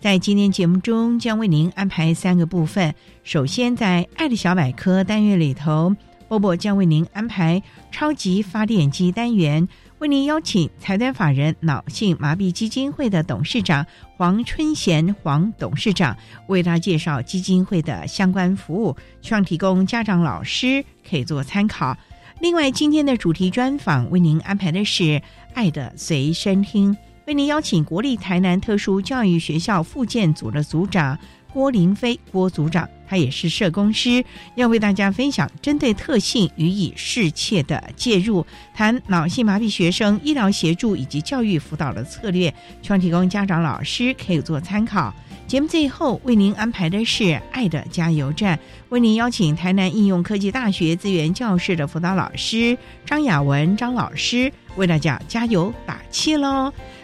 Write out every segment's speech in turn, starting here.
在今天节目中，将为您安排三个部分。首先，在“爱的小百科”单元里头，波波将为您安排“超级发电机”单元，为您邀请财团法人脑性麻痹基金会的董事长黄春贤黄董事长为大家介绍基金会的相关服务，希望提供家长、老师可以做参考。另外，今天的主题专访为您安排的是《爱的随身听》，为您邀请国立台南特殊教育学校附建组的组长郭林飞郭组长，他也是社工师，要为大家分享针对特性予以适切的介入，谈脑性麻痹学生医疗协助以及教育辅导的策略，希望提供家长、老师可以做参考。节目最后为您安排的是《爱的加油站》，为您邀请台南应用科技大学资源教室的辅导老师张雅文张老师为大家加油打气喽。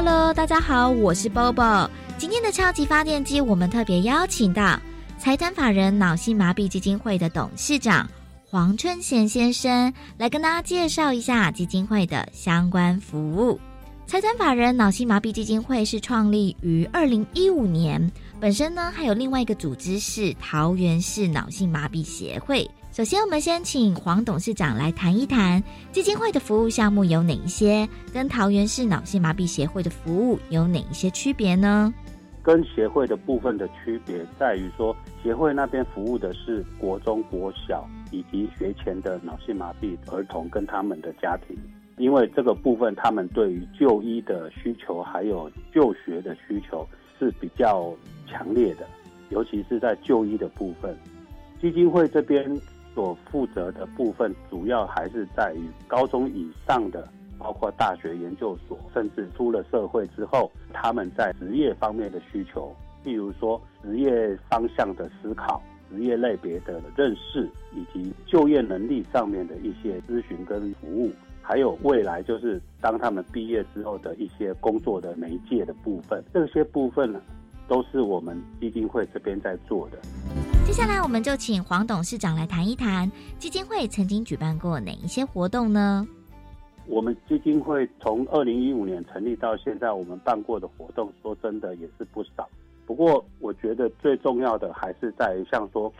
Hello，大家好，我是 Bobo。今天的超级发电机，我们特别邀请到财团法人脑性麻痹基金会的董事长黄春贤先生，来跟大家介绍一下基金会的相关服务。财团法人脑性麻痹基金会是创立于二零一五年，本身呢还有另外一个组织是桃园市脑性麻痹协会。首先，我们先请黄董事长来谈一谈基金会的服务项目有哪一些，跟桃园市脑性麻痹协会的服务有哪一些区别呢？跟协会的部分的区别在于说，协会那边服务的是国中国小以及学前的脑性麻痹儿童跟他们的家庭。因为这个部分，他们对于就医的需求还有就学的需求是比较强烈的，尤其是在就医的部分。基金会这边所负责的部分，主要还是在于高中以上的，包括大学研究所，甚至出了社会之后，他们在职业方面的需求，譬如说职业方向的思考、职业类别的认识，以及就业能力上面的一些咨询跟服务。还有未来就是当他们毕业之后的一些工作的媒介的部分，这些部分呢，都是我们基金会这边在做的。接下来我们就请黄董事长来谈一谈基金会曾经举办过哪一些活动呢？我们基金会从二零一五年成立到现在，我们办过的活动，说真的也是不少。不过我觉得最重要的还是在于像说。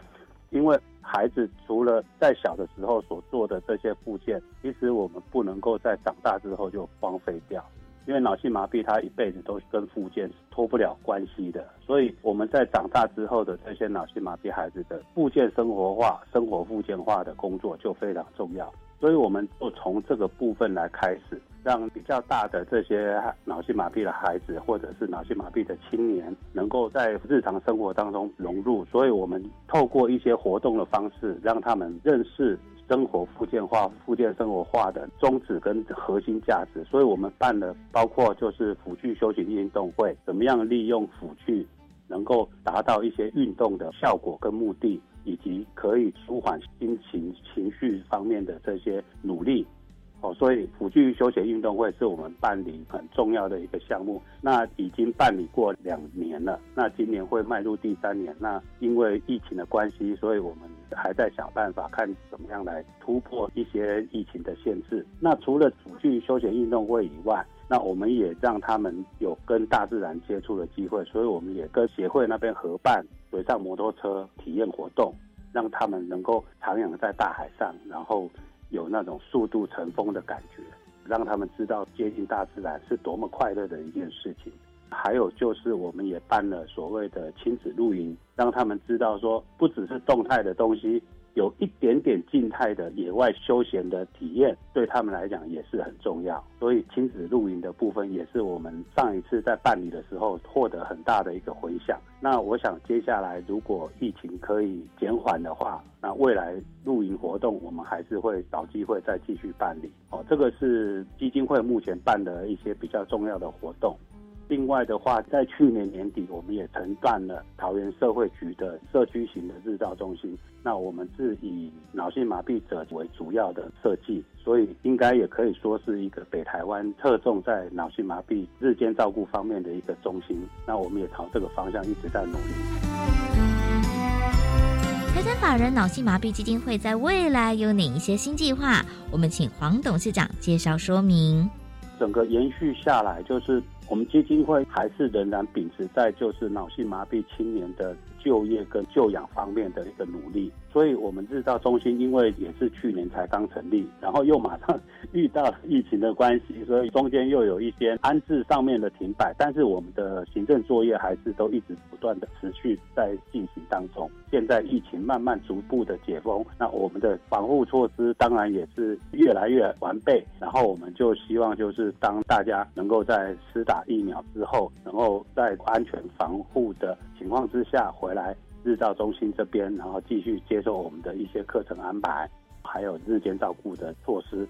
因为孩子除了在小的时候所做的这些附件，其实我们不能够在长大之后就荒废掉。因为脑性麻痹，他一辈子都跟附件脱不了关系的。所以我们在长大之后的这些脑性麻痹孩子的附件生活化、生活附件化的工作就非常重要。所以我们就从这个部分来开始。让比较大的这些脑性麻痹的孩子，或者是脑性麻痹的青年，能够在日常生活当中融入。所以，我们透过一些活动的方式，让他们认识生活附件化、附件生活化的宗旨跟核心价值，所以我们办了包括就是辅具休闲运动会，怎么样利用辅具能够达到一些运动的效果跟目的，以及可以舒缓心情情绪方面的这些努力。哦，所以辅具休闲运动会是我们办理很重要的一个项目。那已经办理过两年了，那今年会迈入第三年。那因为疫情的关系，所以我们还在想办法看怎么样来突破一些疫情的限制。那除了辅具休闲运动会以外，那我们也让他们有跟大自然接触的机会，所以我们也跟协会那边合办水上摩托车体验活动，让他们能够徜徉在大海上，然后。有那种速度乘风的感觉，让他们知道接近大自然是多么快乐的一件事情。还有就是，我们也办了所谓的亲子露营，让他们知道说，不只是动态的东西。有一点点静态的野外休闲的体验，对他们来讲也是很重要。所以亲子露营的部分也是我们上一次在办理的时候获得很大的一个回响。那我想接下来如果疫情可以减缓的话，那未来露营活动我们还是会找机会再继续办理。哦，这个是基金会目前办的一些比较重要的活动。另外的话，在去年年底，我们也承办了桃园社会局的社区型的日照中心。那我们是以脑性麻痹者为主要的设计，所以应该也可以说是一个北台湾侧重在脑性麻痹日间照顾方面的一个中心。那我们也朝这个方向一直在努力。台湾法人脑性麻痹基金会在未来有哪一些新计划？我们请黄董事长介绍说明。整个延续下来就是。我们基金会还是仍然秉持在就是脑性麻痹青年的就业跟就养方面的一个努力。所以，我们日照中心因为也是去年才刚成立，然后又马上 遇到疫情的关系，所以中间又有一些安置上面的停摆。但是，我们的行政作业还是都一直不断的持续在进行当中。现在疫情慢慢逐步的解封，那我们的防护措施当然也是越来越完备。然后，我们就希望就是当大家能够在施打疫苗之后，能够在安全防护的情况之下回来。日照中心这边，然后继续接受我们的一些课程安排，还有日间照顾的措施。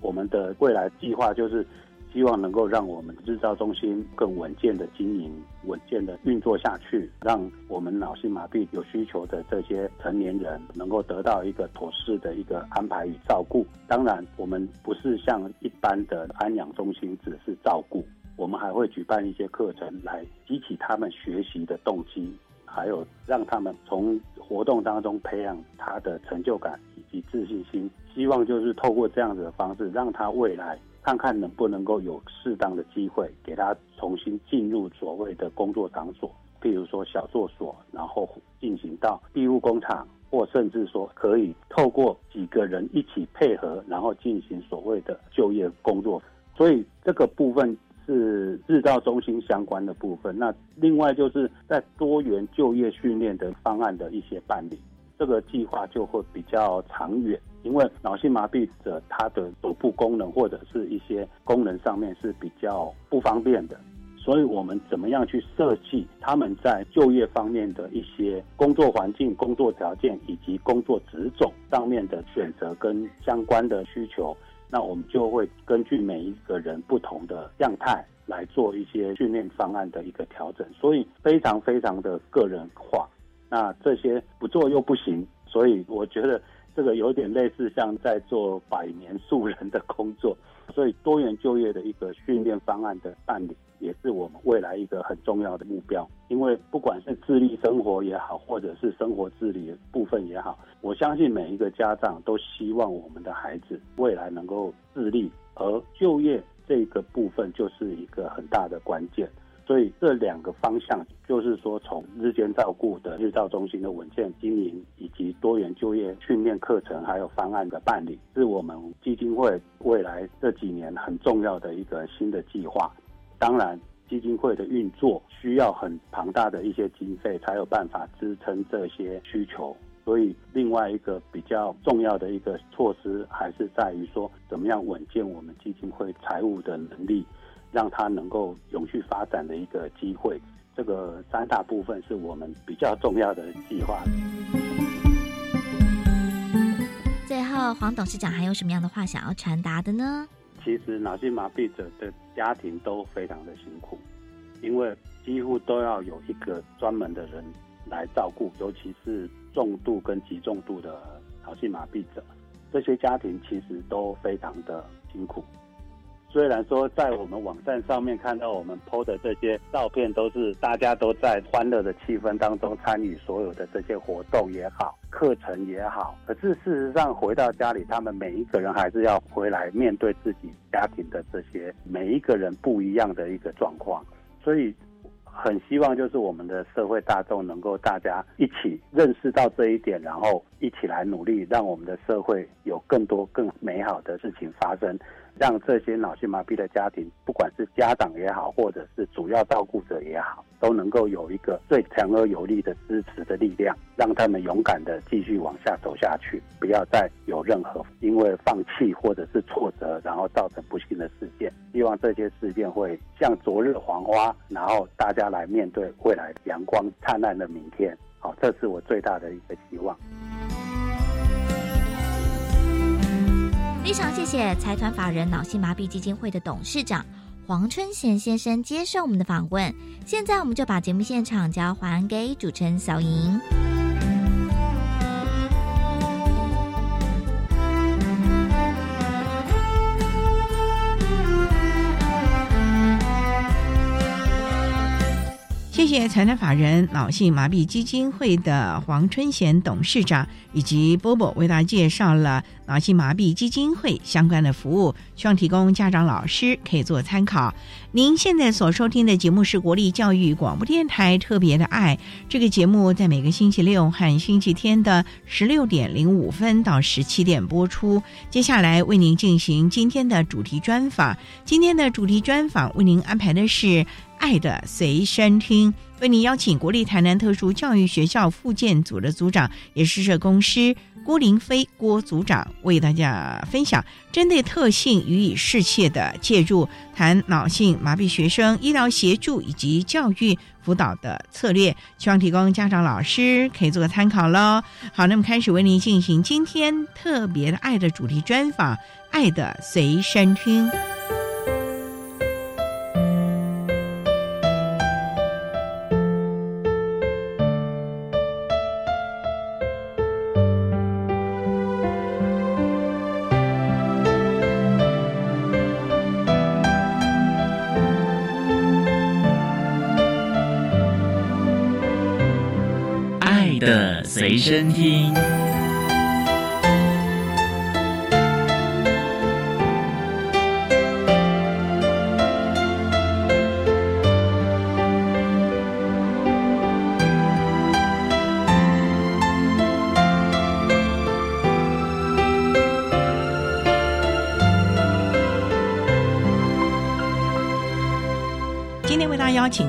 我们的未来计划就是希望能够让我们日照中心更稳健的经营、稳健的运作下去，让我们脑性麻痹有需求的这些成年人能够得到一个妥适的一个安排与照顾。当然，我们不是像一般的安养中心，只是照顾，我们还会举办一些课程来激起他们学习的动机。还有让他们从活动当中培养他的成就感以及自信心，希望就是透过这样子的方式，让他未来看看能不能够有适当的机会，给他重新进入所谓的工作场所，譬如说小作所，然后进行到庇护工厂，或甚至说可以透过几个人一起配合，然后进行所谓的就业工作。所以这个部分。是日照中心相关的部分。那另外就是在多元就业训练的方案的一些办理，这个计划就会比较长远。因为脑性麻痹者他的手部功能或者是一些功能上面是比较不方便的，所以我们怎么样去设计他们在就业方面的一些工作环境、工作条件以及工作职种上面的选择跟相关的需求。那我们就会根据每一个人不同的样态来做一些训练方案的一个调整，所以非常非常的个人化。那这些不做又不行，所以我觉得这个有点类似像在做百年树人的工作。所以多元就业的一个训练方案的办理，也是我们未来一个很重要的目标。因为不管是自立生活也好，或者是生活自理部分也好，我相信每一个家长都希望我们的孩子未来能够自立，而就业这个部分就是一个很大的关键。所以这两个方向，就是说从日间照顾的日照中心的稳健经营，以及多元就业训练课程还有方案的办理，是我们基金会未来这几年很重要的一个新的计划。当然，基金会的运作需要很庞大的一些经费，才有办法支撑这些需求。所以，另外一个比较重要的一个措施，还是在于说，怎么样稳健我们基金会财务的能力。让它能够永续发展的一个机会，这个三大部分是我们比较重要的计划。最后，黄董事长还有什么样的话想要传达的呢？其实脑性麻痹者的家庭都非常的辛苦，因为几乎都要有一个专门的人来照顾，尤其是重度跟极重度的脑性麻痹者，这些家庭其实都非常的辛苦。虽然说在我们网站上面看到我们 PO 的这些照片，都是大家都在欢乐的气氛当中参与所有的这些活动也好，课程也好，可是事实上回到家里，他们每一个人还是要回来面对自己家庭的这些每一个人不一样的一个状况，所以。很希望就是我们的社会大众能够大家一起认识到这一点，然后一起来努力，让我们的社会有更多更美好的事情发生。让这些脑性麻痹的家庭，不管是家长也好，或者是主要照顾者也好，都能够有一个最强而有力的支持的力量，让他们勇敢的继续往下走下去，不要再有任何因为放弃或者是挫折，然后造成不幸的事件。希望这些事件会像昨日黄花，然后大家来面对未来阳光灿烂的明天。好，这是我最大的一个希望。非常谢谢财团法人脑性麻痹基金会的董事长黄春贤先生接受我们的访问。现在我们就把节目现场交还给主持人小莹。谢谢财团法人脑性麻痹基金会的黄春贤董事长以及波波为大家介绍了脑性麻痹基金会相关的服务，希望提供家长、老师可以做参考。您现在所收听的节目是国立教育广播电台特别的爱这个节目，在每个星期六和星期天的十六点零五分到十七点播出。接下来为您进行今天的主题专访，今天的主题专访为您安排的是。爱的随身听，为您邀请国立台南特殊教育学校附建组的组长，也是社工师郭林飞郭组长，为大家分享针对特性予以适切的介入，谈脑性麻痹学生医疗协助以及教育辅导的策略，希望提供家长老师可以做个参考喽。好，那么开始为您进行今天特别的爱的主题专访，爱的随身听。随身听。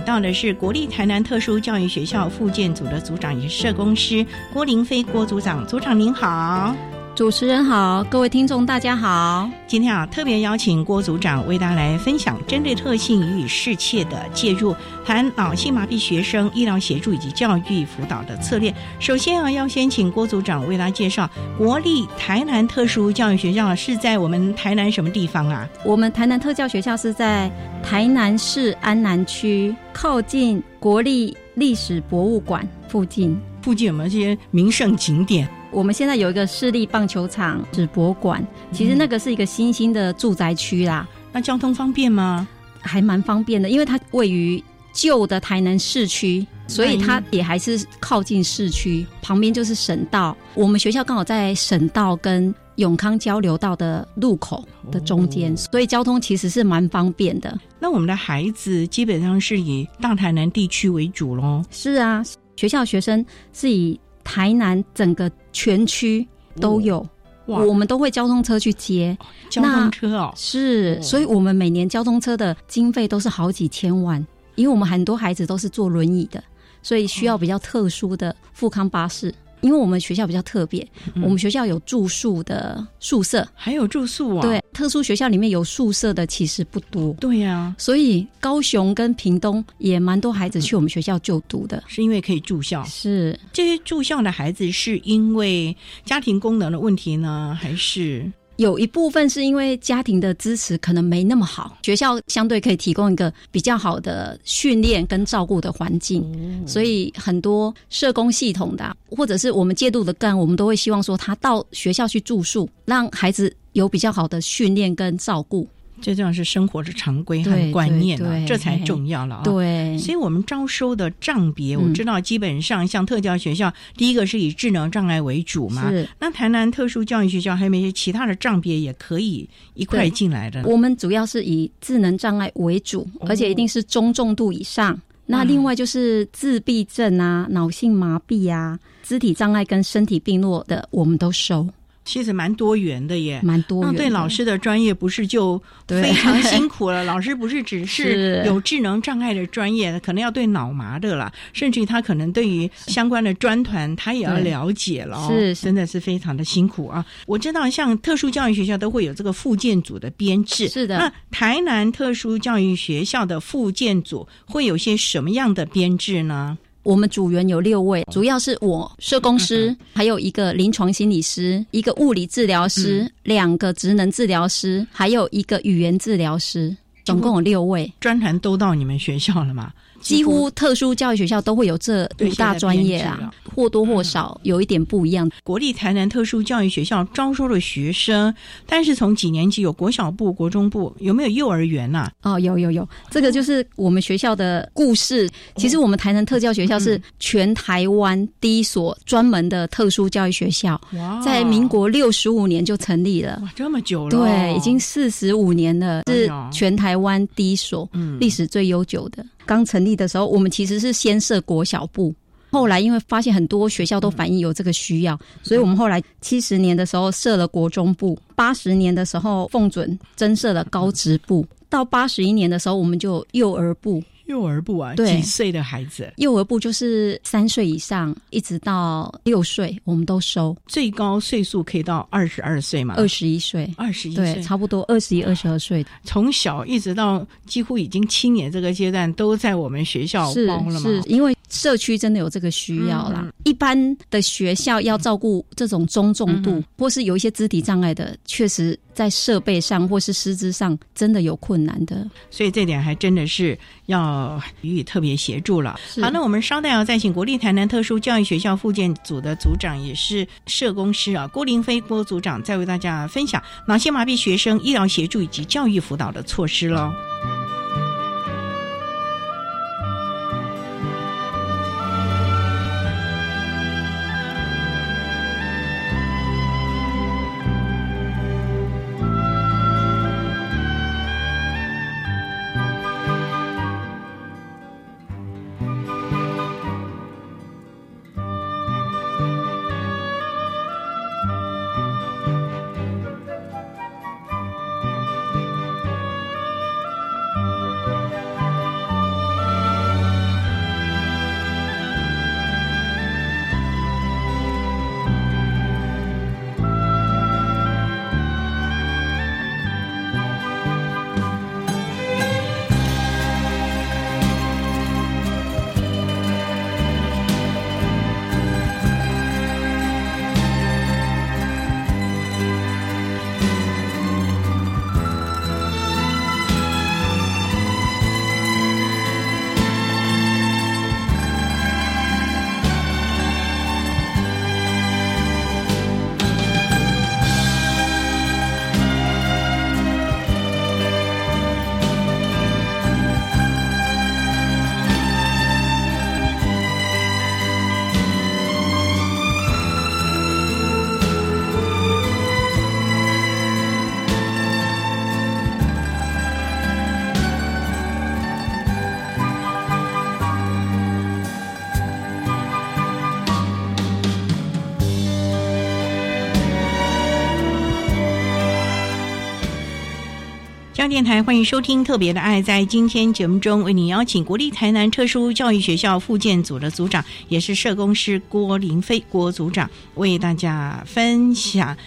到的是国立台南特殊教育学校附建组的组长，也是社工师郭林飞郭组长。组长您好。主持人好，各位听众大家好。今天啊，特别邀请郭组长为大家来分享针对特性予以适切的介入，谈脑性麻痹学生医疗协助以及教育辅导的策略。首先啊，要先请郭组长为大家介绍国立台南特殊教育学校是在我们台南什么地方啊？我们台南特教学校是在台南市安南区，靠近国立历史博物馆附近。附近有没有这些名胜景点？我们现在有一个市立棒球场、纸博馆，其实那个是一个新兴的住宅区啦。那交通方便吗？还蛮方便的，因为它位于旧的台南市区，所以它也还是靠近市区。旁边就是省道，我们学校刚好在省道跟永康交流道的路口的中间，所以交通其实是蛮方便的。那我们的孩子基本上是以大台南地区为主喽？是啊，学校学生是以。台南整个全区都有，我们都会交通车去接。交通车哦，是，所以我们每年交通车的经费都是好几千万，因为我们很多孩子都是坐轮椅的，所以需要比较特殊的富康巴士。因为我们学校比较特别，嗯我们学校有住宿的宿舍，还有住宿啊？对，特殊学校里面有宿舍的其实不多。对呀、所以高雄跟屏东也蛮多孩子去我们学校就读的，是因为可以住校。是这些住校的孩子是因为家庭功能的问题呢，还是有一部分是因为家庭的支持可能没那么好，学校相对可以提供一个比较好的训练跟照顾的环境，所以很多社工系统的啊、或者是我们戒毒的干，我们都会希望说他到学校去住宿，让孩子有比较好的训练跟照顾。最重要是生活的常规和对观念啊，对对这才重要了啊。。对，所以，我们招收的障别，嗯我知道基本上像特教学校，第一个是以智能障碍为主嘛。是那台南特殊教育学校还有没有其他的障别也可以一块对进来的？我们主要是以智能障碍为主，哦而且一定是中重度以上。那另外就是自闭症啊、脑性麻痹啊、肢体障碍跟身体病弱的，我们都收，其实蛮多元的耶。蛮多元的。对老师的专业不是就非常辛苦了？老师不是只是是有智能障碍的专业，可能要对脑麻的啦，甚至于他可能对于相关的专团他也要了解了、是真的是非常的辛苦啊！我知道像特殊教育学校都会有这个附件组的编制，是的那台南特殊教育学校的附件组会有些什么样的编制呢？我们组员有六位，主要是我社工师，还有一个临床心理师，一个物理治疗师，两个职能治疗师，还有一个语言治疗师，总共有六位。专程都到你们学校了吗？几乎特殊教育学校都会有这五大专业啊或多或少有一点不一样。国立台南特殊教育学校招收的学生，但是从几年级有国小部、国中部，有没有幼儿园呐、哦，有有有，这个就是我们学校的故事。其实我们台南特教学校是全台湾第一所专门的特殊教育学校，哇。在民国六十五年就成立了。哇这么久了。哦、对，已经四十五年了，是全台湾第一所嗯。历史最悠久的。刚成立的时候，我们其实是先设国小部，后来因为发现很多学校都反映有这个需要，所以我们后来七十年的时候设了国中部，八十年的时候奉准增设了高职部，到八十一年的时候我们就幼儿部。幼儿部啊，对几岁的孩子幼儿部就是三岁以上，一直到六岁，我们都收。最高岁数可以到二十二岁嘛？二十一岁，二十一对，岁，差不多二十一、二十二岁从小一直到几乎已经青年这个阶段，都在我们学校是包了嘛。是因为社区真的有这个需要啦。一般的学校要照顾这种中重度、嗯或是有一些肢体障碍的，确实在设备上或是师资上真的有困难的。所以这点还真的是要予以特别协助了。好，那我们稍待要再请国立台南特殊教育学校附件组的组长，也是社工师啊郭林飞郭组长，再为大家分享脑性麻痹学生医疗协助以及教育辅导的措施喽。电台欢迎收听《特别的爱》。在今天节目中，为您邀请国立台南特殊教育学校附建组的组长，也是社工师郭林飞郭组长，为大家分享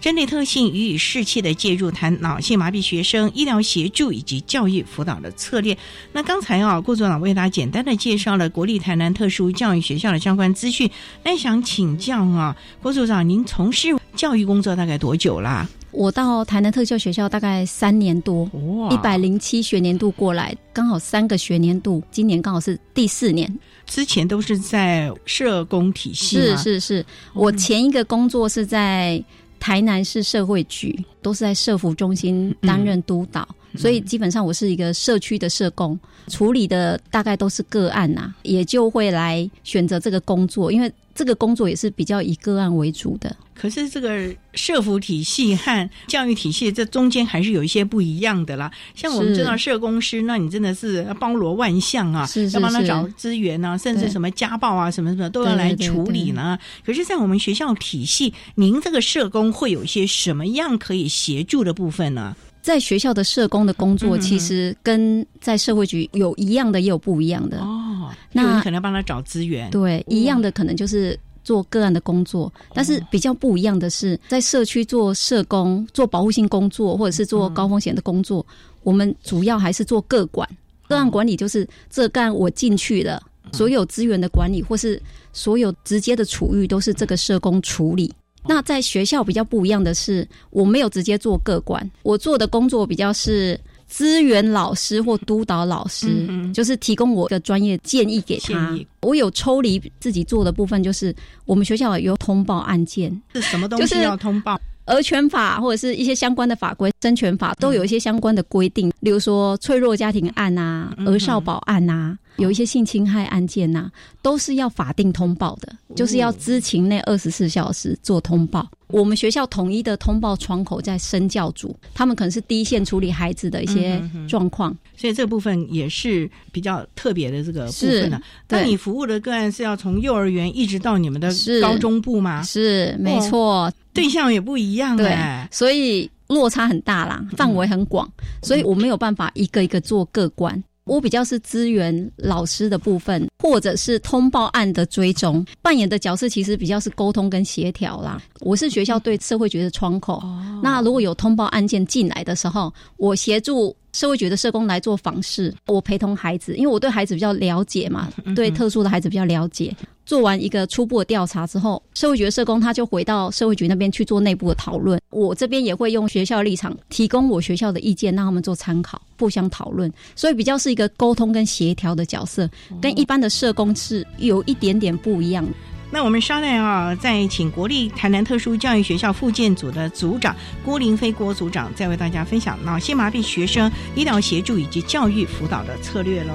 针对特性予以适切的介入，谈脑性麻痹学生医疗协助以及教育辅导的策略。那刚才啊，郭组长为大家简单的介绍了国立台南特殊教育学校的相关资讯。那想请教啊，郭组长，您从事教育工作大概多久啦？我到台南特教学校大概三年多，一百零七学年度过来，刚好三个学年度，今年刚好是第四年。之前都是在社工体系，是是是，我前一个工作是在台南市社会局，都是在社服中心担任督导，所以基本上我是一个社区的社工，处理的大概都是个案呐，也就会来选择这个工作，因为这个工作也是比较以个案为主的。可是这个社服体系和教育体系这中间还是有一些不一样的啦。像我们知道社工师，那你真的是包罗万象啊，要帮他找资源啊，甚至什么家暴啊什么什么都要来处理呢。可是，在我们学校体系，您这个社工会有一些什么样可以协助的部分呢？在学校的社工的工作，其实跟在社会局有一样的，也有不一样的哦。那你可能帮他找资源，对，一样的可能就是。做个案的工作，但是比较不一样的是，在社区做社工、做保护性工作，或者是做高风险的工作，我们主要还是做个管。个案管理就是这个案我进去了，所有资源的管理或是所有直接的处遇都是这个社工处理。那在学校比较不一样的是，我没有直接做个管，我做的工作比较是。资源老师或督导老师，就是提供我的专业建议给他。我有抽离自己做的部分，就是我们学校有通报案件，是什么东西要通报？儿权法或者是一些相关的法规，生权法都有一些相关的规定。例如说脆弱家庭案啊，儿少保案啊。有一些性侵害案件呐，都是要法定通报的，就是要知情内二十四小时做通报。我们学校统一的通报窗口在身教组，他们可能是第一线处理孩子的一些状况，所以这部分也是比较特别的这个部分的。那你服务的个案是要从幼儿园一直到你们的高中部吗？是，没错，对象也不一样，对，所以落差很大啦，范围很广，所以我没有办法一个一个做各关。我比较是资源老师的部分，或者是通报案的追踪，扮演的角色其实比较是沟通跟协调啦。我是学校对社会局的窗口，那如果有通报案件进来的时候，我协助。社会局的社工来做访视，我陪同孩子，因为我对孩子比较了解嘛，对特殊的孩子比较了解。做完一个初步的调查之后，社会局的社工他就回到社会局那边去做内部的讨论。我这边也会用学校立场提供我学校的意见，让他们做参考，互相讨论。所以比较是一个沟通跟协调的角色，跟一般的社工是有一点点不一样。那我们稍待啊，再请国立台南特殊教育学校附建组的组长郭林飞郭组长，再为大家分享脑性麻痹学生医疗协助以及教育辅导的策略喽。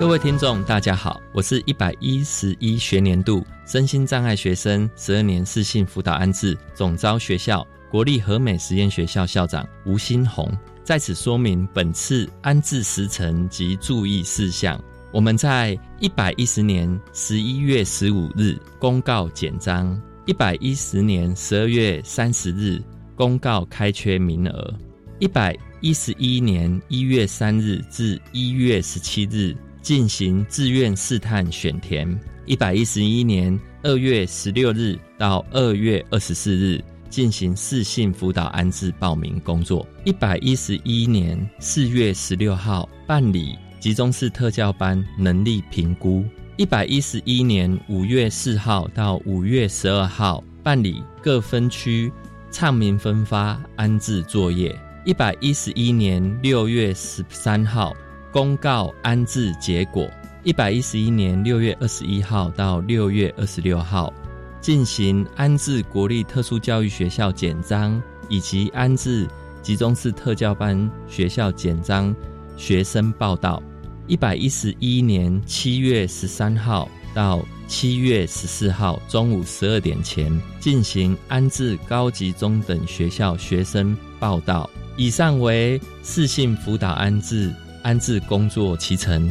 各位听众，大家好，我是一百一十一学年度身心障碍学生十二年四性辅导安置总招学校国立和美实验学校校长吴新红，在此说明本次安置时程及注意事项。我们在一百一十年十一月十五日公告简章，一百一十年十二月三十日公告开缺名额，一百一十一年一月三日至一月十七日。进行自愿试探选填，一百一十一年二月十六日到二月二十四日进行试性辅导安置报名工作，一百一十一年四月十六号办理集中式特教班能力评估，一百一十一年五月四号到五月十二号办理各分区唱名分发安置作业，一百一十一年六月十三号。公告安置结果：一百一十一年六月二十一号到六月二十六号，进行安置国立特殊教育学校简章以及安置集中式特教班学校简章学生报道。一百一十一年七月十三号到七月十四号中午十二点前进行安置高级中等学校学生报到。以上为视性辅导安置安置工作期程。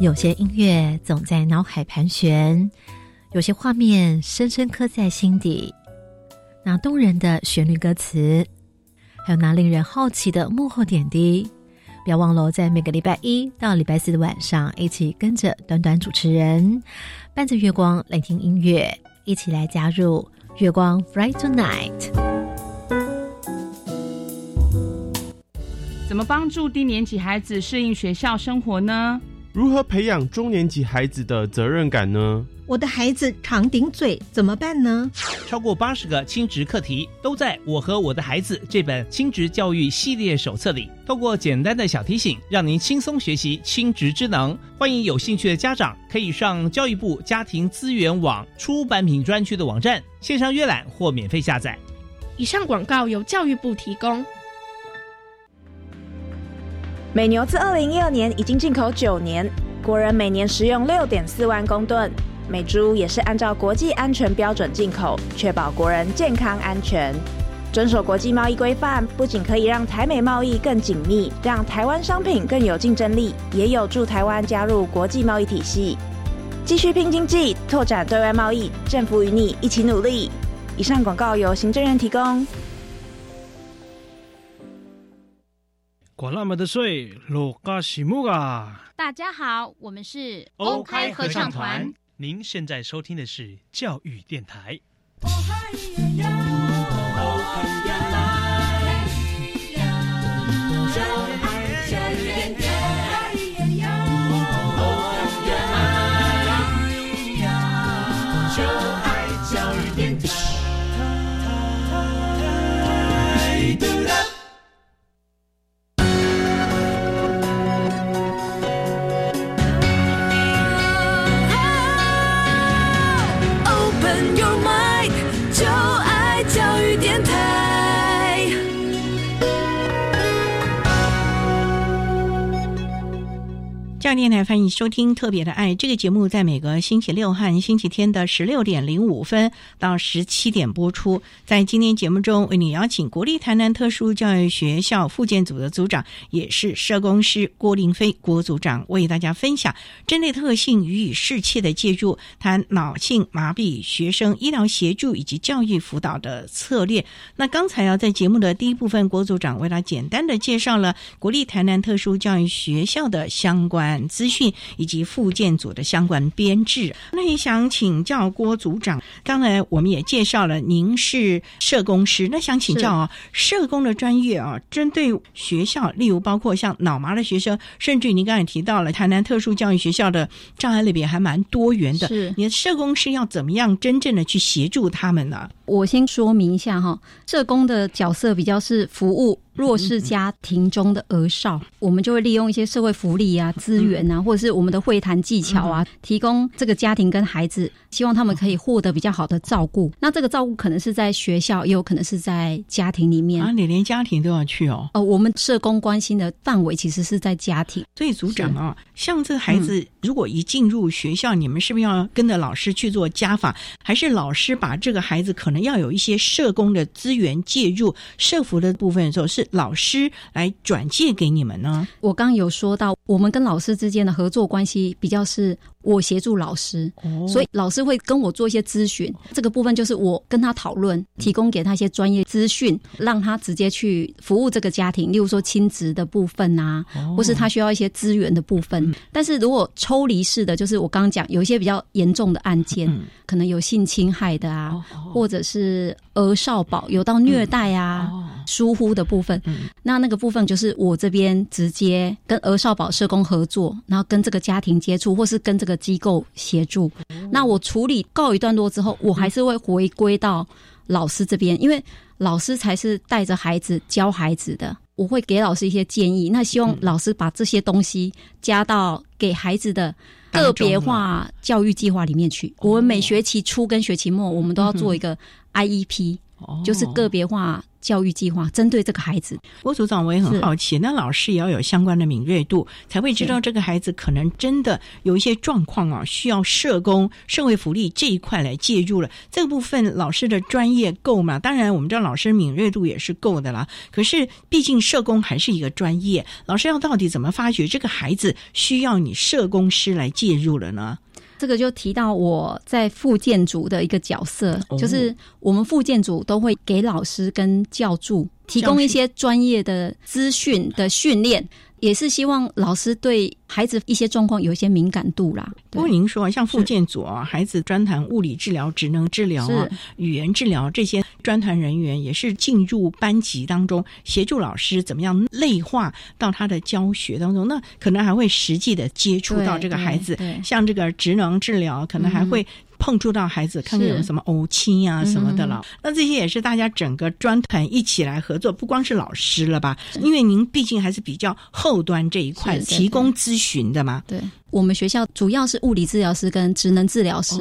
有些音乐总在脑海盘旋，有些画面深深刻在心底。那动人的旋律歌词，还有那令人好奇的幕后点滴，不要忘了在每个礼拜一到礼拜四的晚上，一起跟着短短主持人，伴着月光来听音乐，一起来加入月光 Fly Tonight。怎么帮助低年级孩子适应学校生活呢？如何培养中年级孩子的责任感呢？我的孩子常顶嘴，怎么办呢？超过八十个亲职课题都在我和我的孩子这本亲职教育系列手册里。透过简单的小提醒，让您轻松学习亲职之能。欢迎有兴趣的家长可以上教育部家庭资源网出版品专区的网站线上阅览或免费下载。以上广告由教育部提供。美牛自二零一二年已经进口九年，国人每年食用六点四万公吨。美猪也是按照国际安全标准进口，确保国人健康安全。遵守国际贸易规范，不仅可以让台美贸易更紧密，让台湾商品更有竞争力，也有助台湾加入国际贸易体系，继续拼经济，拓展对外贸易。政府与你一起努力。以上广告由行政院提供。管那么落嘎西木啊！大家好，我们是欧开合唱团。您现在收听的是教育电台。电台欢迎收听《特别的爱》这个节目，在每个星期六和星期天的十六点零五分到十七点播出。在今天节目中，为你邀请国立台南特殊教育学校附件组的组长，也是社工师郭林飞郭组长，为大家分享针对特性予以适切的介入，谈脑性麻痹学生医疗协助以及教育辅导的策略。那刚才啊，在节目的第一部分，郭组长为他简单的介绍了国立台南特殊教育学校的相关。资讯以及附件组的相关编制，那也想请教郭组长。刚才我们也介绍了，您是社工师，那想请教啊，社工的专业啊，针对学校，例如包括像脑麻的学生，甚至您刚才提到了台南特殊教育学校的障碍类别还蛮多元的。是，你的社工师要怎么样真正的去协助他们呢？我先说明一下哈，社工的角色比较是服务。弱势家庭中的儿少，我们就会利用一些社会福利啊、资源啊，或者是我们的会谈技巧啊，提供这个家庭跟孩子，希望他们可以获得比较好的照顾。那这个照顾可能是在学校，也有可能是在家庭里面啊。你连家庭都要去哦？哦，我们社工关心的范围其实是在家庭。所以组长啊，像这个孩子如果一进入学校，你们是不是要跟着老师去做家访？还是老师把这个孩子可能要有一些社工的资源介入社服的部分的时候是？老师来转介给你们呢？我刚有说到，我们跟老师之间的合作关系比较是。我协助老师，所以老师会跟我做一些咨询。这个部分就是我跟他讨论，提供给他一些专业资讯，让他直接去服务这个家庭。例如说亲职的部分啊，或是他需要一些资源的部分。但是如果抽离式的，就是我刚刚讲有一些比较严重的案件，可能有性侵害的啊，或者是儿少保有到虐待啊、疏忽的部分，那那个部分就是我这边直接跟儿少保社工合作，然后跟这个家庭接触，或是跟这个。机构协助，那我处理告一段落之后，我还是会回归到老师这边，因为老师才是带着孩子教孩子的。我会给老师一些建议。那希望老师把这些东西加到给孩子的个别化教育计划里面去。我们每学期初跟学期末，我们都要做一个 IEP，、就是个别化。教育计划针对这个孩子，郭组长，我也很好奇，那老师也要有相关的敏锐度，才会知道这个孩子可能真的有一些状况啊，需要社工、社会福利这一块来介入了。这个部分老师的专业够吗？当然，我们知道老师敏锐度也是够的啦。可是，毕竟社工还是一个专业，老师要到底怎么发觉这个孩子需要你社工师来介入了呢？这个就提到我在副建组的一个角色，就是我们副建组都会给老师跟教助提供一些专业的资讯的训练。也是希望老师对孩子一些状况有一些敏感度啦。不过您说，像复健组啊，孩子专谈物理治疗、职能治疗啊、语言治疗这些专谈人员，也是进入班级当中协助老师怎么样内化到他的教学当中。那可能还会实际的接触到这个孩子，像这个职能治疗，可能还会。碰触到孩子，看看有什么呕气啊什么的了。那这些也是大家整个专团一起来合作，不光是老师了吧？因为您毕竟还是比较后端这一块提供咨询的嘛。对，我们学校主要是物理治疗师跟职能治疗师，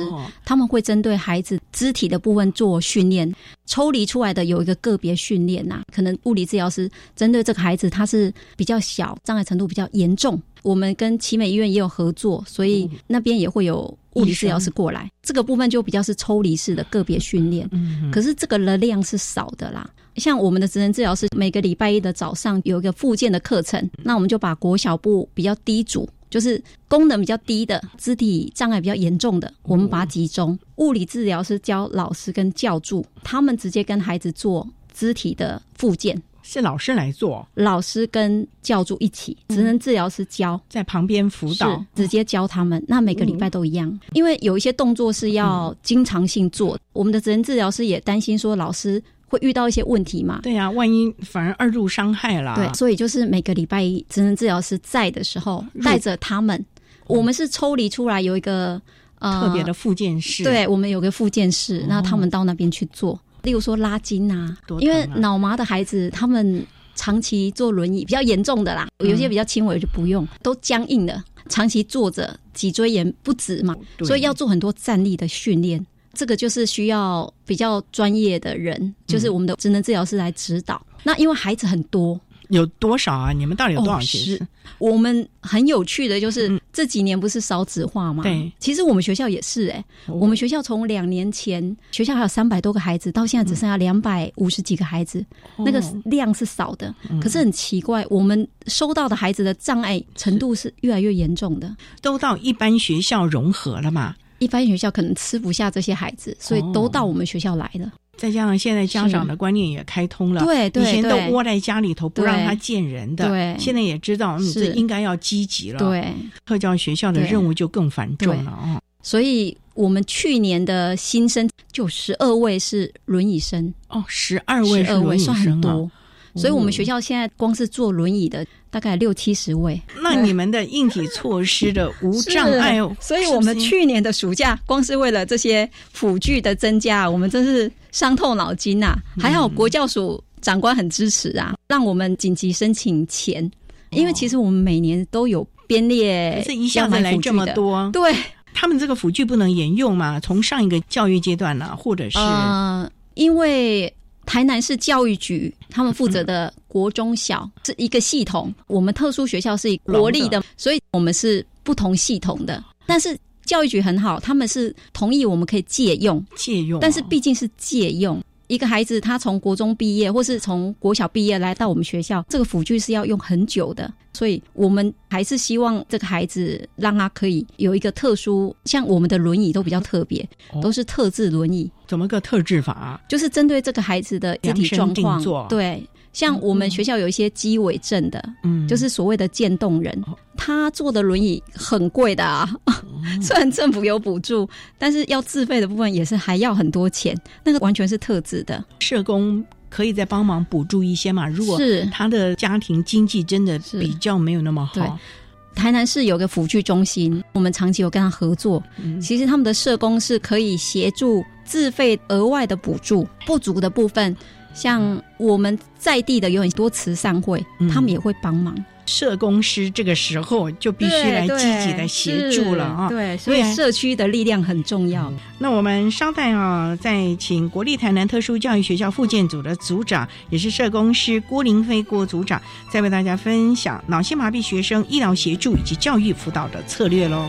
他们会针对孩子肢体的部分做训练，抽离出来的有一个个别训练呐。可能物理治疗师针对这个孩子，他是比较小，障碍程度比较严重。我们跟奇美医院也有合作，所以那边也会有。物理治疗师过来，这个部分就比较是抽离式的个别训练，可是这个的量是少的啦。像我们的职能治疗师，每个礼拜一的早上有一个复健的课程，那我们就把国小部比较低组，就是功能比较低的、肢体障碍比较严重的，我们把它集中。物理治疗师教老师跟教助，他们直接跟孩子做肢体的复健。是老师来做，老师跟教助一起，职能治疗师教，在旁边辅导，直接教他们。那每个礼拜都一样，因为有一些动作是要经常性做。我们的职能治疗师也担心说，老师会遇到一些问题嘛？对呀，万一反而二度伤害了。对，所以就是每个礼拜一，职能治疗师在的时候，带着他们，我们是抽离出来有一个特别的复健室。对，我们有个复健室，那他们到那边去做。例如说拉筋啊，因为脑麻的孩子他们长期坐轮椅比较严重的啦，有些比较轻微就不用，都僵硬的，长期坐着脊椎炎不止嘛，所以要做很多站立的训练，这个就是需要比较专业的人，就是我们的职能治疗师来指导。那因为孩子很多。有多少啊？你们到底有多少学生？我们很有趣的就是这几年不是少子化吗？对，其实我们学校也是哎，我们学校从两年前学校还有三百多个孩子，到现在只剩下两百五十几个孩子，那个量是少的。可是很奇怪，我们收到的孩子的障碍程度是越来越严重的，都到一般学校融合了嘛？一般学校可能吃不下这些孩子，所以都到我们学校来了。再加上现在家长的观念也开通了，对，对以前都窝在家里头不让他见人的，对，现在也知道嗯，这应该要积极了，对，特教学校的任务就更繁重了啊。所以我们去年的新生就十二位是轮椅生。哦，十二位是轮椅生多。所以我们学校现在光是坐轮椅的大概六七十位。那你们的硬体措施的无 障碍，所以我们去年的暑假光是为了这些辅具的增加，我们真是伤透脑筋呐！还好国教署长官很支持啊，让我们紧急申请钱，因为其实我们每年都有编列，这一下子来这么多，对他们这个辅具不能沿用嘛？从上一个教育阶段呢，或者是呃，因为。台南市教育局他们负责的国中小是一个系统，我们特殊学校是国立的，所以我们是不同系统的。但是教育局很好，他们是同意我们可以借用，借用，但是毕竟是借用。一个孩子他从国中毕业，或是从国小毕业来到我们学校，这个辅具是要用很久的，所以我们还是希望这个孩子让他可以有一个特殊，像我们的轮椅都比较特别，都是特制轮椅。怎么个特制法？就是针对这个孩子的肢体状况，对。像我们学校有一些肌尾症的，嗯，就是所谓的渐冻人，他坐的轮椅很贵的啊。虽然政府有补助，但是要自费的部分也是还要很多钱。那个完全是特制的，社工可以再帮忙补助一些嘛？如果是他的家庭经济真的比较没有那么好，台南市有个辅具中心，我们长期有跟他合作。其实他们的社工是可以协助自费额外的补助不足的部分。像我们在地的有很多慈善会，他们也会帮忙。社工师这个时候就必须来积极的协助了啊！对，所以社区的力量很重要。那我们稍待啊，再请国立台南特殊教育学校附建组的组长，也是社工师郭林飞郭组长，再为大家分享脑性麻痹学生医疗协助以及教育辅导的策略喽。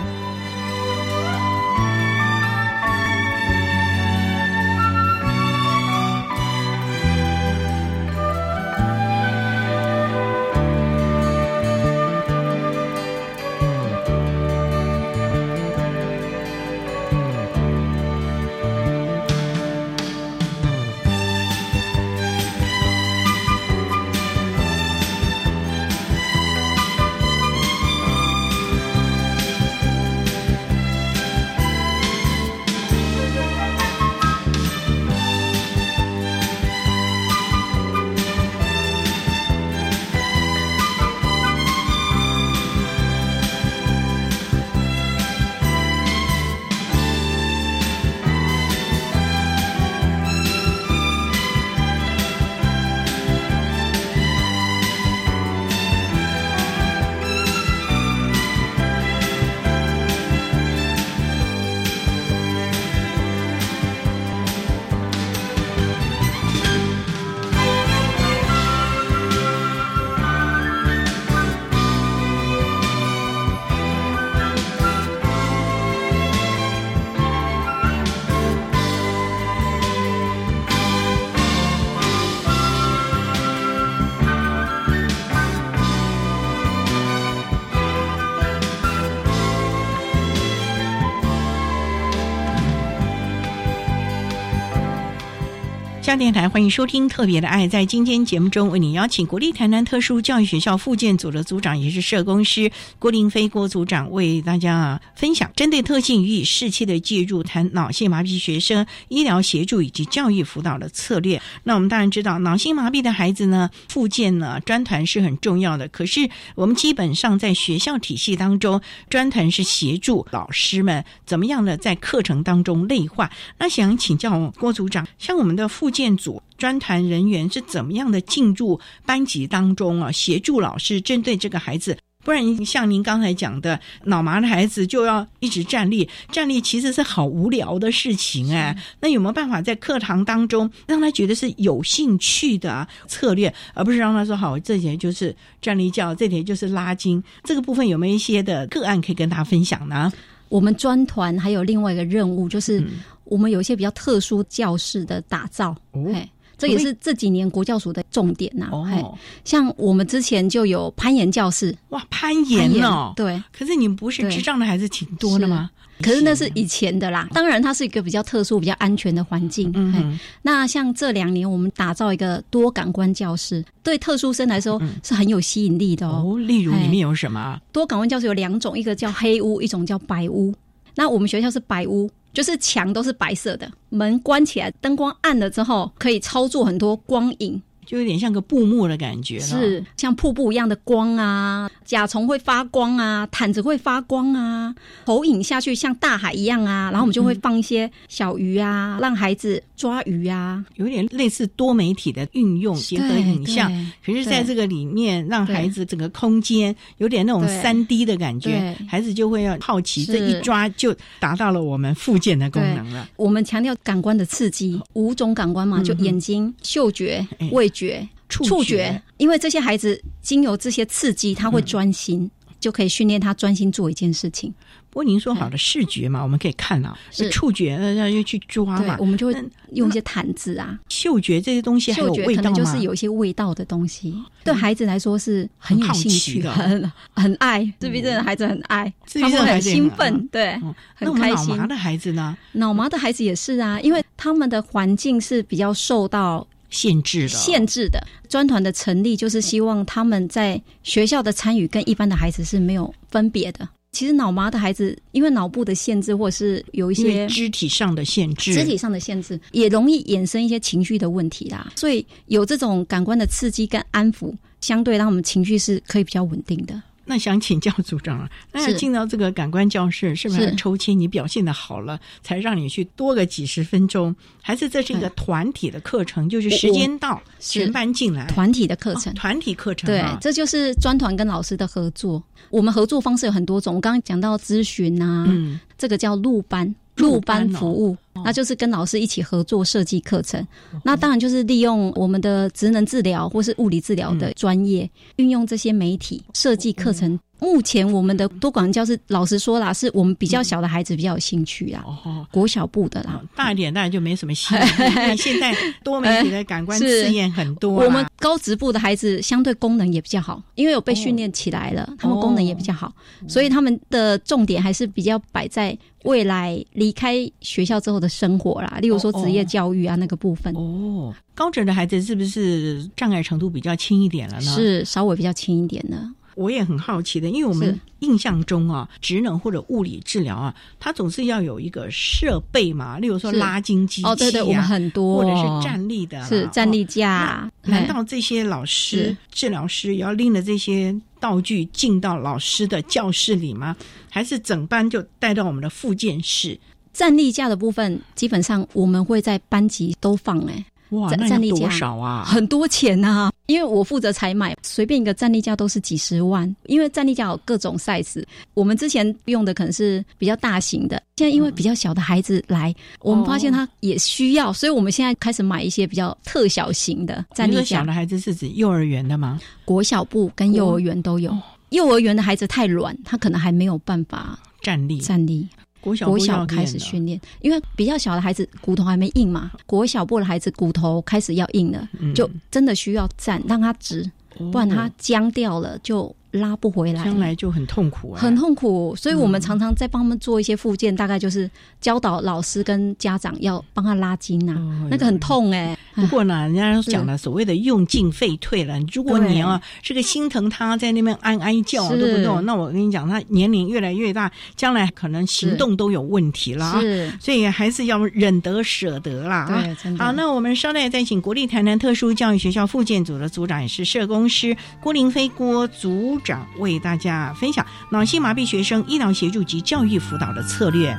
电台欢迎收听《特别的爱》。在今天节目中，为你邀请国立台南特殊教育学校附建组的组长，也是社工师郭林飞郭组长，为大家啊分享针对特性予以适切的介入，谈脑性麻痹学生医疗协助以及教育辅导的策略。那我们当然知道，脑性麻痹的孩子呢，附件呢专团是很重要的。可是我们基本上在学校体系当中，专团是协助老师们怎么样的在课程当中内化。那想请教郭组长，像我们的附件。建组专团人员是怎么样的进入班级当中啊？协助老师针对这个孩子，不然像您刚才讲的，脑麻的孩子就要一直站立，站立其实是好无聊的事情哎。那有没有办法在课堂当中让他觉得是有兴趣的策略，而不是让他说好这节就是站立教，这节就是拉筋？这个部分有没有一些的个案可以跟大家分享呢？我们专团还有另外一个任务就是。我们有一些比较特殊教室的打造，嘿，这也是这几年国教署的重点呐。哦，像我们之前就有攀岩教室，哇，攀岩哦，对。可是你们不是智障的孩子挺多的吗？可是那是以前的啦。当然，它是一个比较特殊、比较安全的环境。嗯，那像这两年我们打造一个多感官教室，对特殊生来说是很有吸引力的哦。例如里面有什么？多感官教室有两种，一个叫黑屋，一种叫白屋。那我们学校是白屋。就是墙都是白色的，门关起来，灯光暗了之后，可以操作很多光影。就有点像个布幕的感觉，是。像瀑布一样的光啊，甲虫会发光啊，毯子会发光啊，投影下去像大海一样啊，然后我们就会放一些小鱼啊，让孩子抓鱼啊，有点类似多媒体的运用，结合影像，可是在这个里面让孩子整个空间有点那种三 D 的感觉，孩子就会要好奇，这一抓就达到了我们附件的功能了。我们强调感官的刺激，五种感官嘛，就眼睛、嗅觉、味。觉、触觉，因为这些孩子经由这些刺激，他会专心，就可以训练他专心做一件事情。不过您说好的视觉嘛，我们可以看啊，是。触觉要要去抓嘛，我们就会用一些毯子啊，嗅觉这些东西，嗅觉可能就是有一些味道的东西，对孩子来说是很有兴趣的，很很爱自闭症的孩子很爱，他们很兴奋，对，很开心。脑麻的孩子呢？脑麻的孩子也是啊，因为他们的环境是比较受到。限制的，限制的专团的成立，就是希望他们在学校的参与跟一般的孩子是没有分别的。其实脑麻的孩子，因为脑部的限制，或者是有一些肢体上的限制，肢体上的限制也容易衍生一些情绪的问题啦。所以有这种感官的刺激跟安抚，相对让我们情绪是可以比较稳定的。那想请教组长啊，那是进到这个感官教室，是不是抽签？你表现的好了，才让你去多个几十分钟？还是这是一个团体的课程？就是时间到，全班进来，团体的课程哦团体课程对啊，这就是专团跟老师的合作。我们合作方式有很多种，我刚刚讲到咨询啊，嗯，这个叫录班。路路班服务，那就是跟老师一起合作设计课程。那当然就是利用我们的职能治疗或是物理治疗的专业，运用这些媒体设计课程。目前我们的多管教室，老实说啦，是我们比较小的孩子比较有兴趣啦，哦，国小部的啦。大一点当然就没什么吸引力，因为现在多媒体的感官是刺验很多。我们高职部的孩子相对功能也比较好，因为有被训练起来了，他们功能也比较好，所以他们的重点还是比较摆在未来离开学校之后的生活啦，例如说职业教育啊那个部分。哦，高职的孩子是不是障碍程度比较轻一点了呢？是稍微比较轻一点的。我也很好奇的，因为我们印象中啊，职能或者物理治疗啊，它总是要有一个设备嘛，例如说拉筋机器、啊、哦对对我们很多。或者是站立的，是站立哦架那难道这些老师、治疗师也要拎着这些道具进到老师的教室里吗？还是整班就带到我们的复健室？站立架的部分，基本上我们会在班级都放哎、哇，那要多站站立架少啊？很多钱呐、因为我负责采买，随便一个站立架都是几十万。因为站立架有各种 size，我们之前用的可能是比较大型的，现在因为比较小的孩子来，我们发现他也需要，所以我们现在开始买一些比较特小型的站立架小的。孩子是指幼儿园的吗？国小部跟幼儿园都有，幼儿园的孩子太软，他可能还没有办法站立。站立。国小开始的。训练，因为比较小的孩子骨头还没硬嘛，国小部的孩子骨头开始要硬了，嗯。就真的需要站，让他直，哦。不然他僵掉了就拉不回来，将来就很痛苦啊，很痛苦。所以我们嗯常常在帮他们做一些复健，大概就是教导老师跟家长要帮他拉筋啊，那个很痛哎、不过呢，人家讲了所谓的用进废退了。如果你啊这个心疼他在那边哀哀叫，是对不对？那我跟你讲，他年龄越来越大，将来可能行动都有问题了啊。是所以还是要忍得舍得啦啊好，那我们稍待再请国立台南特殊教育学校复健组的组长，也是社工师郭林飞郭组长为大家分享脑性麻痹学生医疗协助及教育辅导的策略。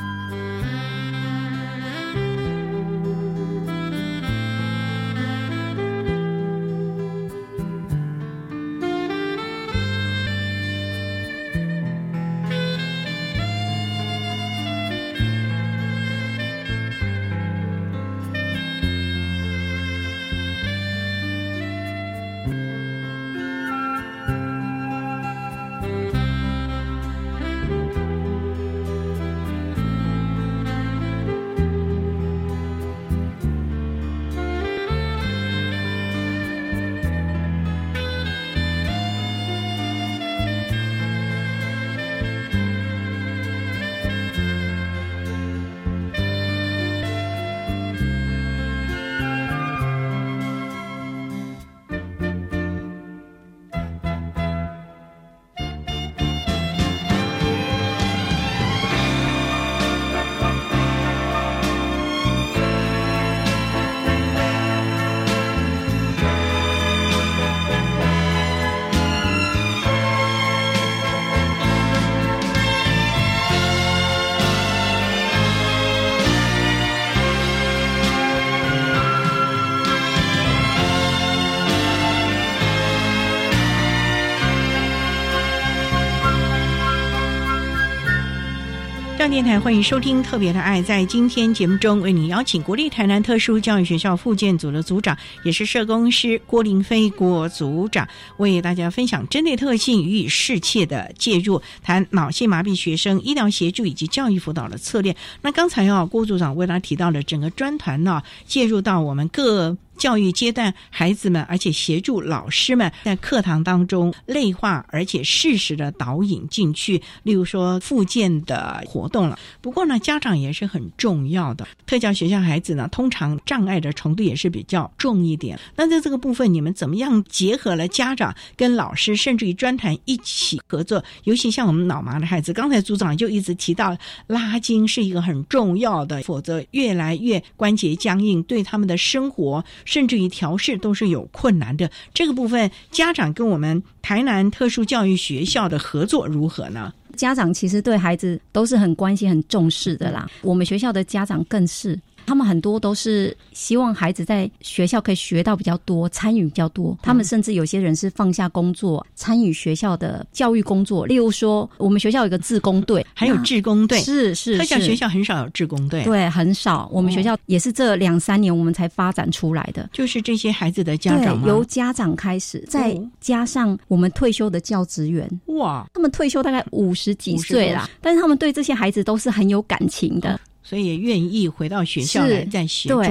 电台欢迎收听《特别的爱》。在今天节目中，为你邀请国立台南特殊教育学校复健组的组长，也是社工师郭林飞郭组长，为大家分享针对特性予以适切的介入，谈脑性麻痹学生医疗协助以及教育辅导的策略。那刚才啊，郭组长为大家提到了整个专团呢、介入到我们各。教育阶段孩子们，而且协助老师们在课堂当中内化，而且适时的导引进去，例如说复健的活动了。不过呢，家长也是很重要的。特教学校孩子呢，通常障碍的程度也是比较重一点。那在这个部分，你们怎么样结合了家长跟老师，甚至于专谈一起合作？尤其像我们脑麻的孩子，刚才组长就一直提到拉筋是一个很重要的，否则越来越关节僵硬，对他们的生活。甚至于调试都是有困难的。这个部分，家长跟我们台南特殊教育学校的合作如何呢？家长其实对孩子都是很关心、很重视的啦。我们学校的家长更是。他们很多都是希望孩子在学校可以学到比较多，参与比较多。他们甚至有些人是放下工作，参与学校的教育工作。例如说，我们学校有个志工队，还有志工队，是是。特教学校很少有志工队，对，很少。我们学校也是这两三年我们才发展出来的。就是这些孩子的家长，由家长开始，再加上我们退休的教职员，哇，他们退休大概五十几岁啦，但是他们对这些孩子都是很有感情的。所以也愿意回到学校来再协助。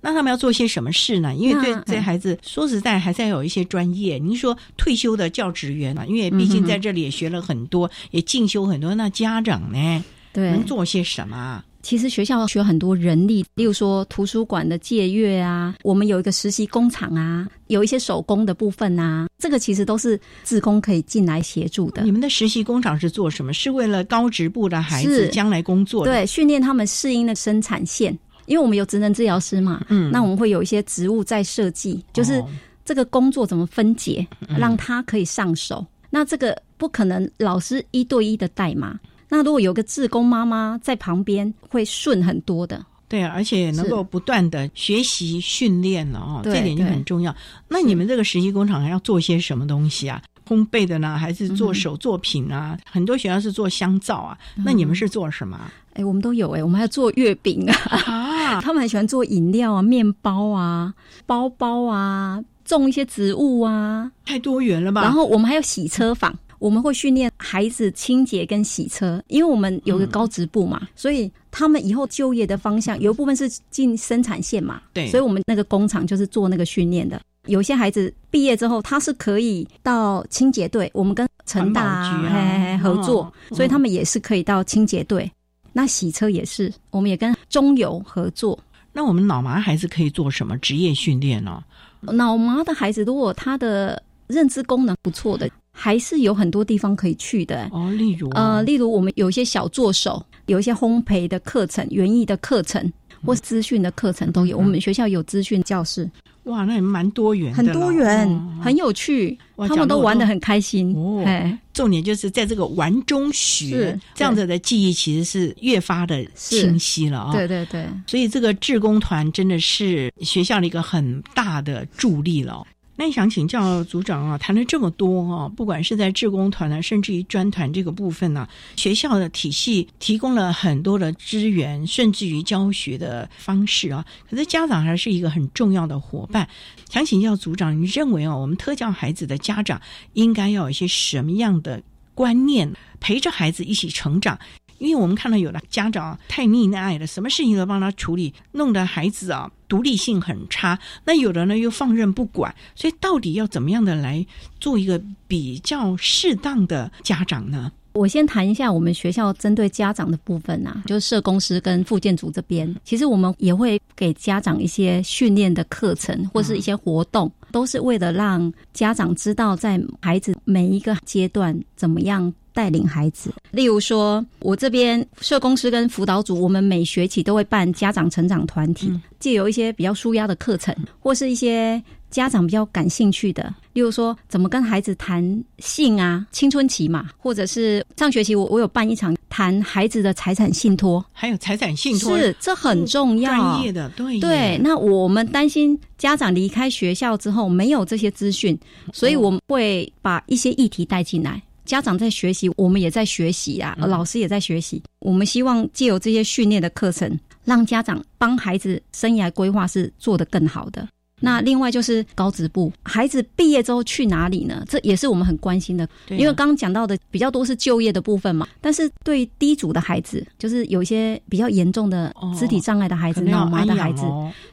那他们要做些什么事呢？因为对这孩子，说实在，还是要有一些专业。您说退休的教职员嘛，因为毕竟在这里也学了很多，也进修很多。那家长呢，对，能做些什么？其实学校学很多人力，例如说图书馆的借阅啊，我们有一个实习工厂啊，有一些手工的部分啊，这个其实都是自工可以进来协助的。你们的实习工厂是做什么？是为了高职部的孩子将来工作？对，训练他们适应的生产线。因为我们有职能治疗师嘛，嗯，那我们会有一些职务在设计，就是这个工作怎么分解，让他可以上手。那这个不可能老师一对一的带嘛。那如果有个志工妈妈在旁边，会顺很多的。对啊，而且能够不断的学习训练了哦，这点就很重要。那你们这个实习工厂还要做些什么东西啊？烘焙的呢，还是做手作品啊？很多学校是做香皂啊，那你们是做什么？哎，我们都有哎，我们还要做月饼啊，他们很喜欢做饮料啊、面包啊、包包啊、种一些植物啊，太多元了吧？然后我们还有洗车坊。我们会训练孩子清洁跟洗车，因为我们有个高职部嘛，所以他们以后就业的方向有一部分是进生产线嘛。对，所以我们那个工厂就是做那个训练的。有些孩子毕业之后，他是可以到清洁队，我们跟成大合作，所以他们也是可以到清洁队。那洗车也是，我们也跟中油合作。那我们脑麻孩子可以做什么职业训练呢？脑麻的孩子，如果他的认知功能不错的。还是有很多地方可以去的。哦，例如呃，例如我们有一些小助手，有一些烘焙的课程、园艺的课程或资讯的课程都有。我们学校有资讯教室，哇，那也蛮多元，很多元，很有趣，他们都玩的很开心。哦，重点就是在这个玩中学，这样子的记忆其实是越发的清晰了啊！对对对，所以这个志工团真的是学校的一个很大的助力了。那想请教组长啊，谈了这么多啊，不管是在志工团呢，甚至于专团这个部分呢，学校的体系提供了很多的资源，甚至于教学的方式啊，可是家长还是一个很重要的伙伴。想请教组长，你认为啊，我们特教孩子的家长应该要有一些什么样的观念，陪着孩子一起成长？因为我们看到有的家长太溺爱了，什么事情都帮他处理，弄得孩子啊独立性很差。那有的呢又放任不管，所以到底要怎么样的来做一个比较适当的家长呢？我先谈一下我们学校针对家长的部分呐，就是社工师跟复健组这边，其实我们也会给家长一些训练的课程或是一些活动，都是为了让家长知道在孩子每一个阶段怎么样。带领孩子，例如说，我这边社工师跟辅导组，我们每学期都会办家长成长团体，借由一些比较舒压的课程，或是一些家长比较感兴趣的，例如说，怎么跟孩子谈性啊，青春期嘛，或者是上学期我我有办一场谈孩子的财产信托，还有财产信托？是这很重要，专业的对对。那我们担心家长离开学校之后没有这些资讯，所以我们会把一些议题带进来。家长在学习，我们也在学习啊，老师也在学习。我们希望借由这些训练的课程，让家长帮孩子生涯规划是做得更好的。那另外就是高职部，孩子毕业之后去哪里呢？这也是我们很关心的。因为刚刚讲到的比较多是就业的部分嘛，但是对低组的孩子，就是有一些比较严重的肢体障碍的孩子、脑麻的孩子，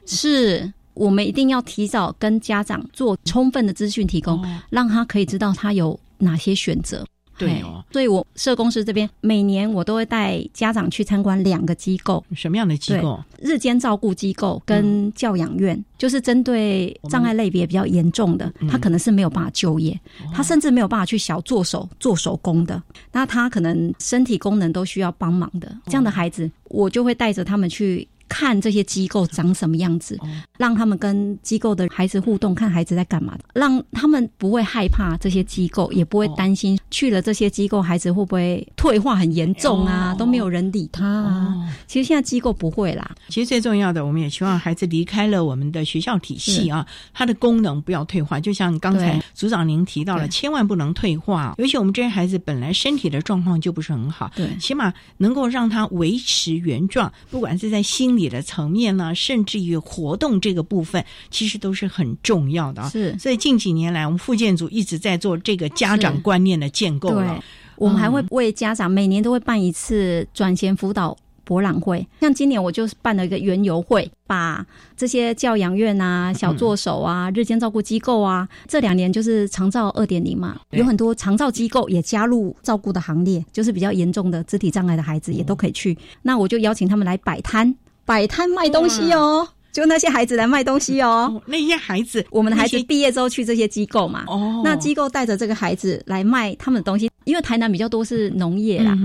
是我们一定要提早跟家长做充分的资讯提供，让他可以知道他有。哪些选择？对哦，所以我社工师这边每年我都会带家长去参观两个机构。什么样的机构？日间照顾机构跟教养院，就是针对障碍类别比较严重的，他可能是没有办法就业，他甚至没有办法去小做手做手工的，那他可能身体功能都需要帮忙的，这样的孩子，我就会带着他们去。看这些机构长什么样子，让他们跟机构的孩子互动，看孩子在干嘛，让他们不会害怕这些机构，也不会担心去了这些机构，孩子会不会退化很严重啊，都没有人理他啊。其实现在机构不会啦。其实最重要的，我们也希望孩子离开了我们的学校体系啊，他的功能不要退化。就像刚才组长您提到了，千万不能退化。尤其我们这些孩子本来身体的状况就不是很好，对，起码能够让他维持原状，不管是在心理的层面呢，甚至于活动这个部分，其实都是很重要的啊。是，所以近几年来，我们复健组一直在做这个家长观念的建构了。我们还会为家长每年都会办一次转衔辅导博览会，像今年我就办了一个园游会，把这些教养院啊、小助手啊、日间照顾机构啊，这两年就是长照二点零嘛，有很多长照机构也加入照顾的行列，就是比较严重的肢体障碍的孩子也都可以去。那我就邀请他们来摆摊，摆摊卖东西哦。就那些孩子来卖东西哦，那些孩子，我们的孩子毕业之后去这些机构嘛，哦，那机构带着这个孩子来卖他们的东西，因为台南比较多是农业啦，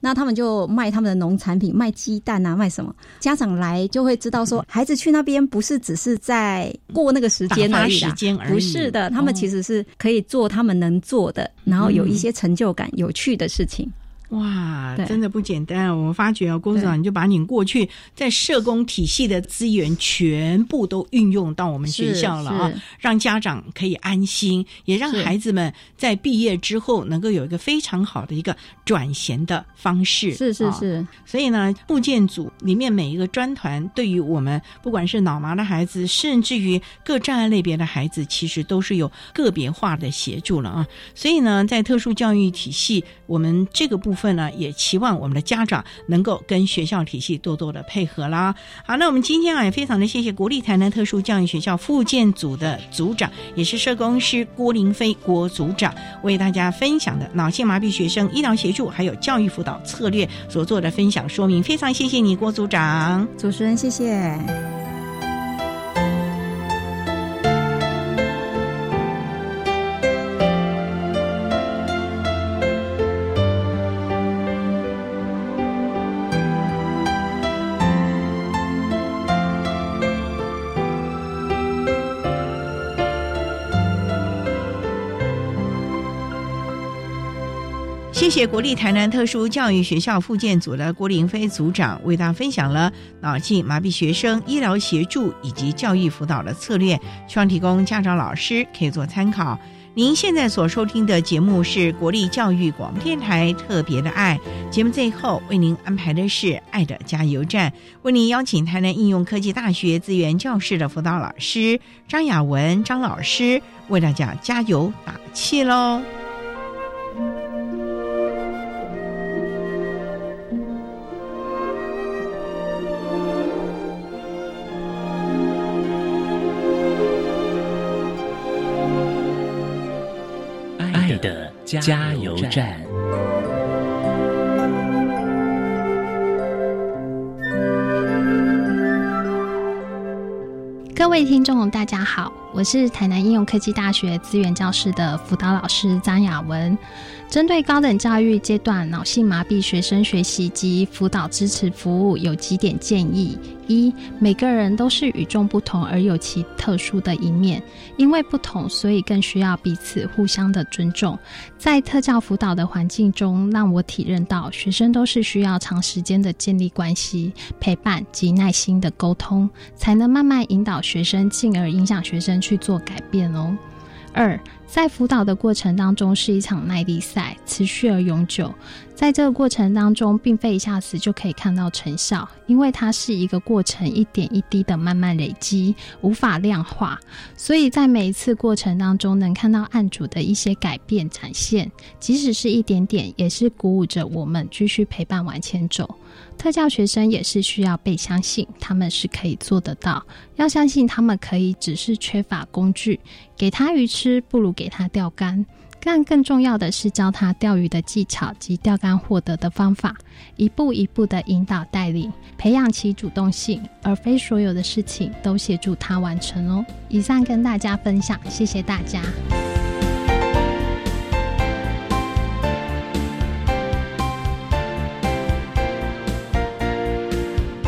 那他们就卖他们的农产品，卖鸡蛋啊，卖什么？家长来就会知道说，孩子去那边不是只是在过那个时间而已，不是的，他们其实是可以做他们能做的，然后有一些成就感、有趣的事情。哇，真的不简单！我发觉啊，郭组长，你就把你过去在社工体系的资源全部都运用到我们学校了啊，让家长可以安心，也让孩子们在毕业之后能够有一个非常好的一个转衔的方式。是是是，所以呢，部件组里面每一个专团，对于我们不管是脑麻的孩子，甚至于各障碍类别的孩子，其实都是有个别化的协助了啊。所以呢，在特殊教育体系，我们这个部分呢，也期望我们的家长能够跟学校体系多多的配合啦。好，那我们今天啊，也非常的谢谢国立台南特殊教育学校附建组的组长，也是社工师郭林飞郭组长，为大家分享的脑性麻痹学生医疗协助还有教育辅导策略所做的分享说明，非常谢谢你郭组长，主持人谢谢。谢谢国立台南特殊教育学校附建组的郭林飞组长为大家分享了脑性麻痹学生医疗协助以及教育辅导的策略，希望提供家长老师可以做参考。您现在所收听的节目是国立教育广播电台特别的爱节目，最后为您安排的是爱的加油站，为您邀请台南应用科技大学资源教室的辅导老师张雅文张老师为大家加油打气喽。加油站。各位听众，大家好，我是台南应用科技大学资源教室的辅导老师张雅文。针对高等教育阶段脑性麻痹学生学习及辅导支持服务，有几点建议：一、每个人都是与众不同而有其特殊的一面，因为不同，所以更需要彼此互相的尊重。在特教辅导的环境中，让我体认到学生都是需要长时间的建立关系、陪伴及耐心的沟通，才能慢慢引导学生，进而影响学生去做改变哦。二。在辅导的过程当中是一场耐力赛，持续而永久。在这个过程当中，并非一下子就可以看到成效，因为它是一个过程，一点一滴的慢慢累积，无法量化。所以在每一次过程当中，能看到案主的一些改变展现，即使是一点点，也是鼓舞着我们继续陪伴往前走。特教学生也是需要被相信，他们是可以做得到。要相信他们可以，只是缺乏工具。给他鱼吃，不如给他钓竿。但更重要的是教他钓鱼的技巧及钓竿获得的方法，一步一步的引导带领，培养其主动性，而非所有的事情都协助他完成哦。以上跟大家分享，谢谢大家。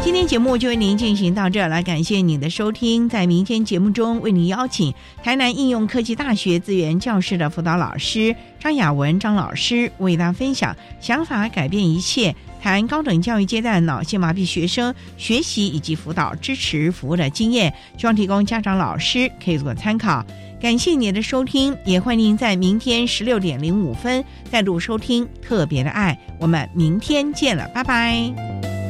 今天节目就为您进行到这儿了，感谢您的收听。在明天节目中，为您邀请台南应用科技大学资源教室的辅导老师张雅文张老师，为大家分享“想法改变一切”，谈高等教育阶段脑性麻痹学生学习以及辅导支持服务的经验，希望提供家长老师可以做参考。感谢您的收听，也欢迎您在明天十六点零五分再度收听《特别的爱》，我们明天见了，拜拜。